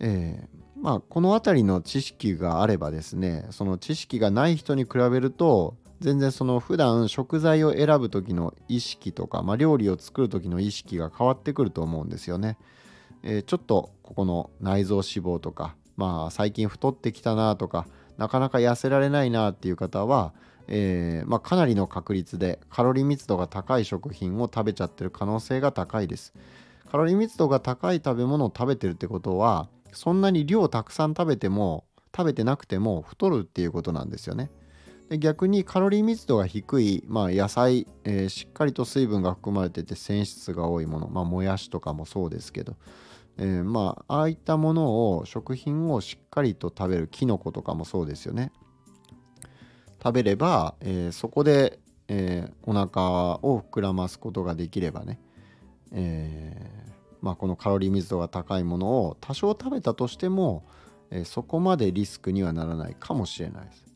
えー、まあこの辺りの知識があればですねその知識がない人に比べると全然その普段食材を選ぶ時の意識とか、まあ、料理を作る時の意識が変わってくると思うんですよね。えー、ちょっとここの内臓脂肪とか、まあ、最近太ってきたなとかなかなか痩せられないなっていう方は、えー、まあ、かなりの確率でカロリー密度が高い食品を食べちゃってる可能性が高いです。カロリー密度が高い食べ物を食べてるってことはそんなに量たくさん食べても食べてなくても太るっていうことなんですよね。逆にカロリー密度が低い、まあ、野菜、えー、しっかりと水分が含まれてて繊維質が多いもの、まあ、もやしとかもそうですけど、えー、まあああいったものを食品をしっかりと食べるキノコとかもそうですよね。食べれば、えー、そこで、えー、お腹を膨らますことができればね、えまあ、このカロリー密度が高いものを多少食べたとしても、えそこまでリスクにはならないかもしれないです。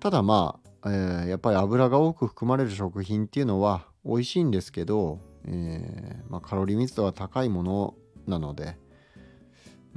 ただまあ、えー、やっぱり油が多く含まれる食品っていうのは美味しいんですけど、えー、まあ、カロリー密度が高いものなので、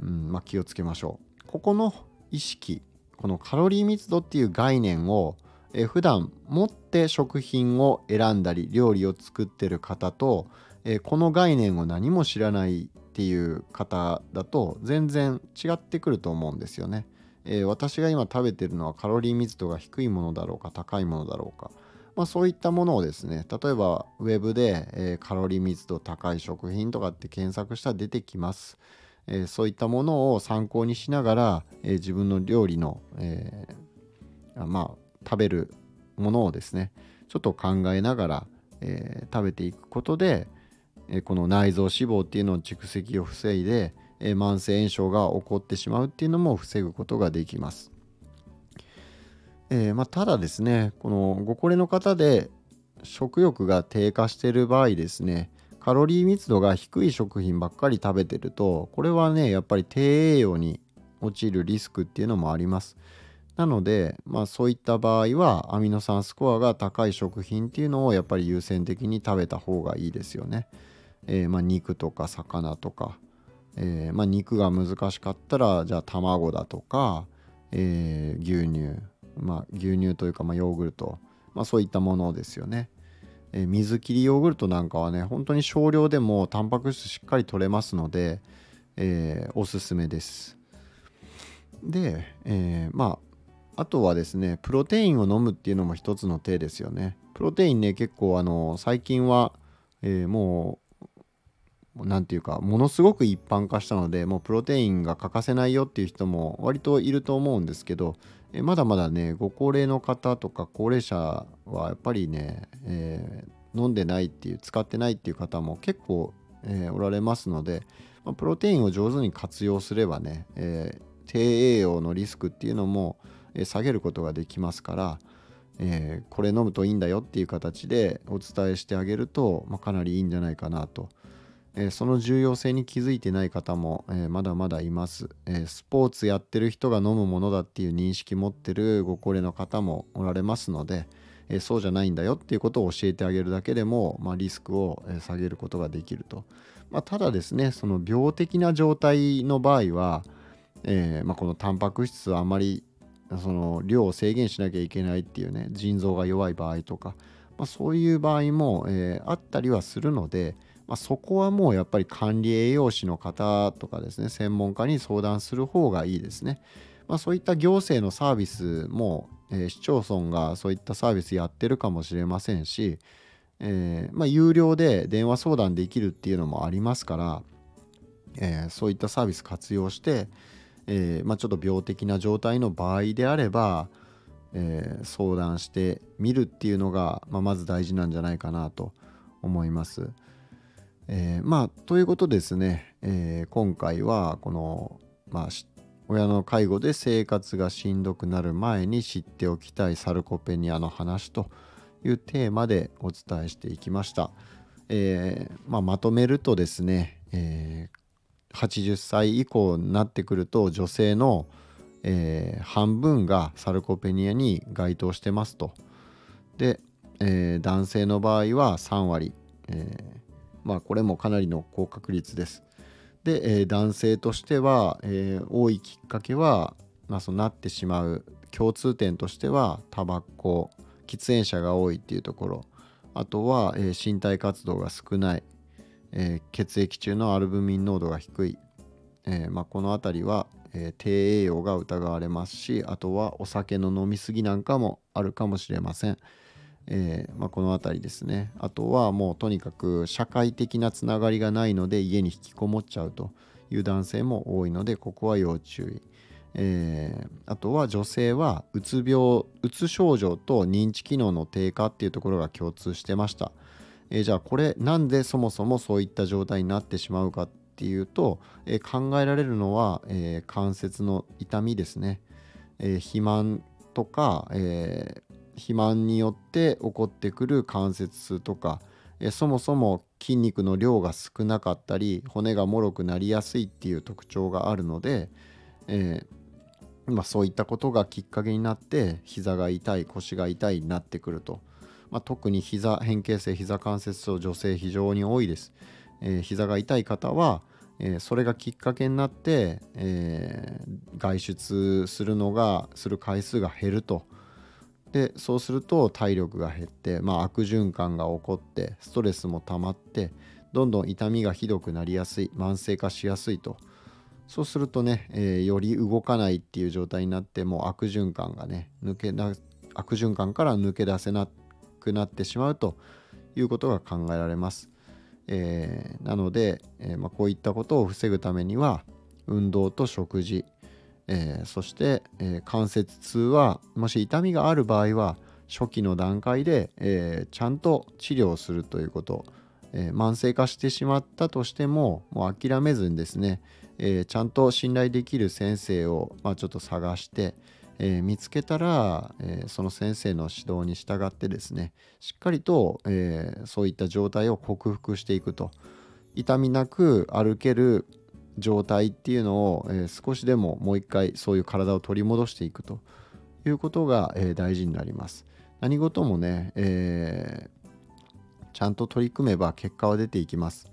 うんまあ、気をつけましょう。ここの意識このカロリー密度っていう概念を、えー、普段持って食品を選んだり料理を作ってる方と、えー、この概念を何も知らないっていう方だと全然違ってくると思うんですよね。えー、私が今食べてるのはカロリー密度が低いものだろうか高いものだろうか、まあ、そういったものをですね例えばウェブで、えー、カロリー密度高い食品とかって検索したら出てきます、えー、そういったものを参考にしながら、え自分の料理の、えまあ食べるものをですねちょっと考えながら、え食べていくことで、えこの内臓脂肪っていうのを蓄積を防いで、慢性炎症が起こってしまうっていうのも防ぐことができます。えー、まあ、ただですねこのご高齢の方で食欲が低下している場合ですねカロリー密度が低い食品ばっかり食べてるとこれはねやっぱり低栄養に陥るリスクっていうのもあります。なので、まあ、そういった場合はアミノ酸スコアが高い食品っていうのをやっぱり優先的に食べた方がいいですよね。えー、まあ、肉とか魚とか、えー、まあ、肉が難しかったらじゃあ卵だとか、えー、牛乳、まあ、牛乳というか、まあ、ヨーグルト、まあ、そういったものですよね、えー、水切りヨーグルトなんかはね本当に少量でもタンパク質しっかり取れますので、え、おすすめです。で、え、まああとはですねプロテインを飲むっていうのも一つの手ですよね。プロテインね結構あの最近は、えー、も何て言うかものすごく一般化したのでもうプロテインが欠かせないよっていう人も割といると思うんですけどえまだまだねご高齢の方とか高齢者はやっぱりね、えー、飲んでないっていう使ってないっていう方も結構、えー、おられますので、まあ、プロテインを上手に活用すればね、えー、低栄養のリスクっていうのも、え下げることができますから、えこれ飲むといいんだよっていう形でお伝えしてあげると、まあ、かなりいいんじゃないかなとえ、その重要性に気づいてない方も、え、まだまだいます、え、スポーツやってる人が飲むものだっていう認識持ってるご高齢の方もおられますので、えそうじゃないんだよっていうことを教えてあげるだけでも、まあ、リスクを下げることができると、まあ、ただですねその病的な状態の場合は、えまあ、このタンパク質はあまりその量を制限しなきゃいけないっていうね腎臓が弱い場合とか、まそういう場合も、えあったりはするので、まあ、そこはもうやっぱり管理栄養士の方とかですね専門家に相談する方がいいですね。まあ、そういった行政のサービスも、えー、市町村がそういったサービスやってるかもしれませんし、えー、まあ、有料で電話相談できるっていうのもありますから、えー、そういったサービス活用して、えまあ、ちょっと病的な状態の場合であれば、え相談してみるっていうのが、ま、まず大事なんじゃないかなと思います。えー、まあということですね、えー、今回はこの、まあ、親の介護で生活がしんどくなる前に知っておきたいサルコペニアの話というテーマでお伝えしていきました。えー、まあ、まとめるとですね、えー、80歳以降になってくると女性の、え、半分がサルコペニアに該当してますと。で、え男性の場合は3割、えまあこれもかなりの高確率です。で、え男性としては、え多いきっかけは、まあ、そうなってしまう共通点としてはタバコ喫煙者が多いっていうところあとは、えー、身体活動が少ない、えー、血液中のアルブミン濃度が低い、えーまあ、この辺りは、えー、低栄養が疑われますしあとはお酒の飲み過ぎなんかもあるかもしれません。えーまあ、この辺りですね。あとはもうとにかく社会的なつながりがないので家に引きこもっちゃうという男性も多いのでここは要注意。えー、あとは女性はうつ病うつ症状と認知機能の低下っていうところが共通してました、えー、じゃあこれなんでそもそもそういった状態になってしまうかっていうと、え、考えられるのは、え関節の痛みですね、え肥満とか、え肥満によって起こってくる関節痛とか、えそもそも筋肉の量が少なかったり骨がもろくなりやすいっていう特徴があるので、えーまあ、そういったことがきっかけになって膝が痛い腰が痛いになってくると、まあ、特に膝変形性膝関節症女性非常に多いです、えー、膝が痛い方は、えー、それがきっかけになって、えー、外出するのがする回数が減ると。でそうすると体力が減って、まあ、悪循環が起こってストレスも溜まってどんどん痛みがひどくなりやすい慢性化しやすいとそうするとね、えー、より動かないっていう状態になってもう悪循環がね抜けな悪循環から抜け出せなくなってしまうということが考えられます。えー、なので、えー、まあ、こういったことを防ぐためには運動と食事、えー、そして、え関節痛はもし痛みがある場合は初期の段階で、えちゃんと治療するということ、え慢性化してしまったとしてももう諦めずにですね、え、ちゃんと信頼できる先生を、まあ、ちょっと探して、え、見つけたら、え、その先生の指導に従ってですねしっかりと、えそういった状態を克服していくと。痛みなく歩ける状態っていうのを、え少しでももう一回そういう体を取り戻していくということが、え大事になります。何事もね、えちゃんと取り組めば結果は出ていきます。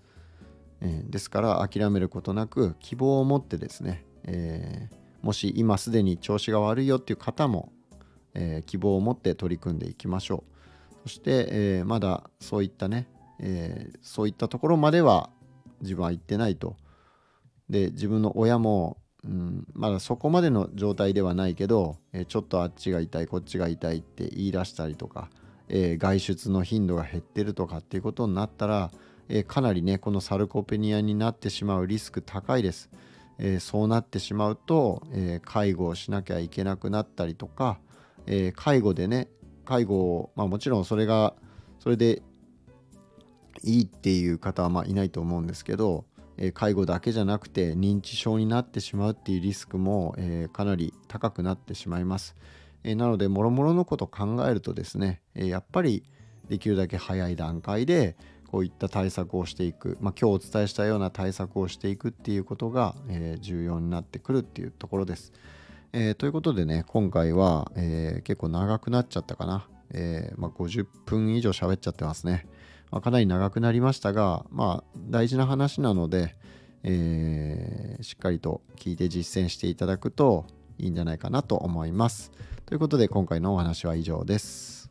え、ですから諦めることなく希望を持ってですね、えー、もし今すでに調子が悪いよっていう方も、えー、希望を持って取り組んでいきましょうそして、えまだそういったね、えそういったところまでは自分は行ってないとで自分の親も、うん、まだそこまでの状態ではないけど、えちょっとあっちが痛いこっちが痛いって言い出したりとか、え外出の頻度が減ってるとかっていうことになったらえー、かなりねこのサルコペニアになってしまうリスク高いです。えー、そうなってしまうと、え、介護をしなきゃいけなくなったりとか、え介護でね介護を、まあ、もちろんそれがそれでいいっていう方はまあいないと思うんですけど、え介護だけじゃなくて認知症になってしまうっていうリスクも、えかなり高くなってしまいます。えなのでもろもろのこと考えるとですね、えやっぱりできるだけ早い段階で、こういった対策をしていく、まあ、今日お伝えしたような対策をしていくっていうことが、え、重要になってくるっていうところです。えー、ということでね今回は、え、結構長くなっちゃったかな、えまあ、50分以上喋っちゃってますね、まあ、かなり長くなりましたがまあ大事な話なので、えしっかりと聞いて実践していただくといいんじゃないかなと思います。ということで今回のお話は以上です。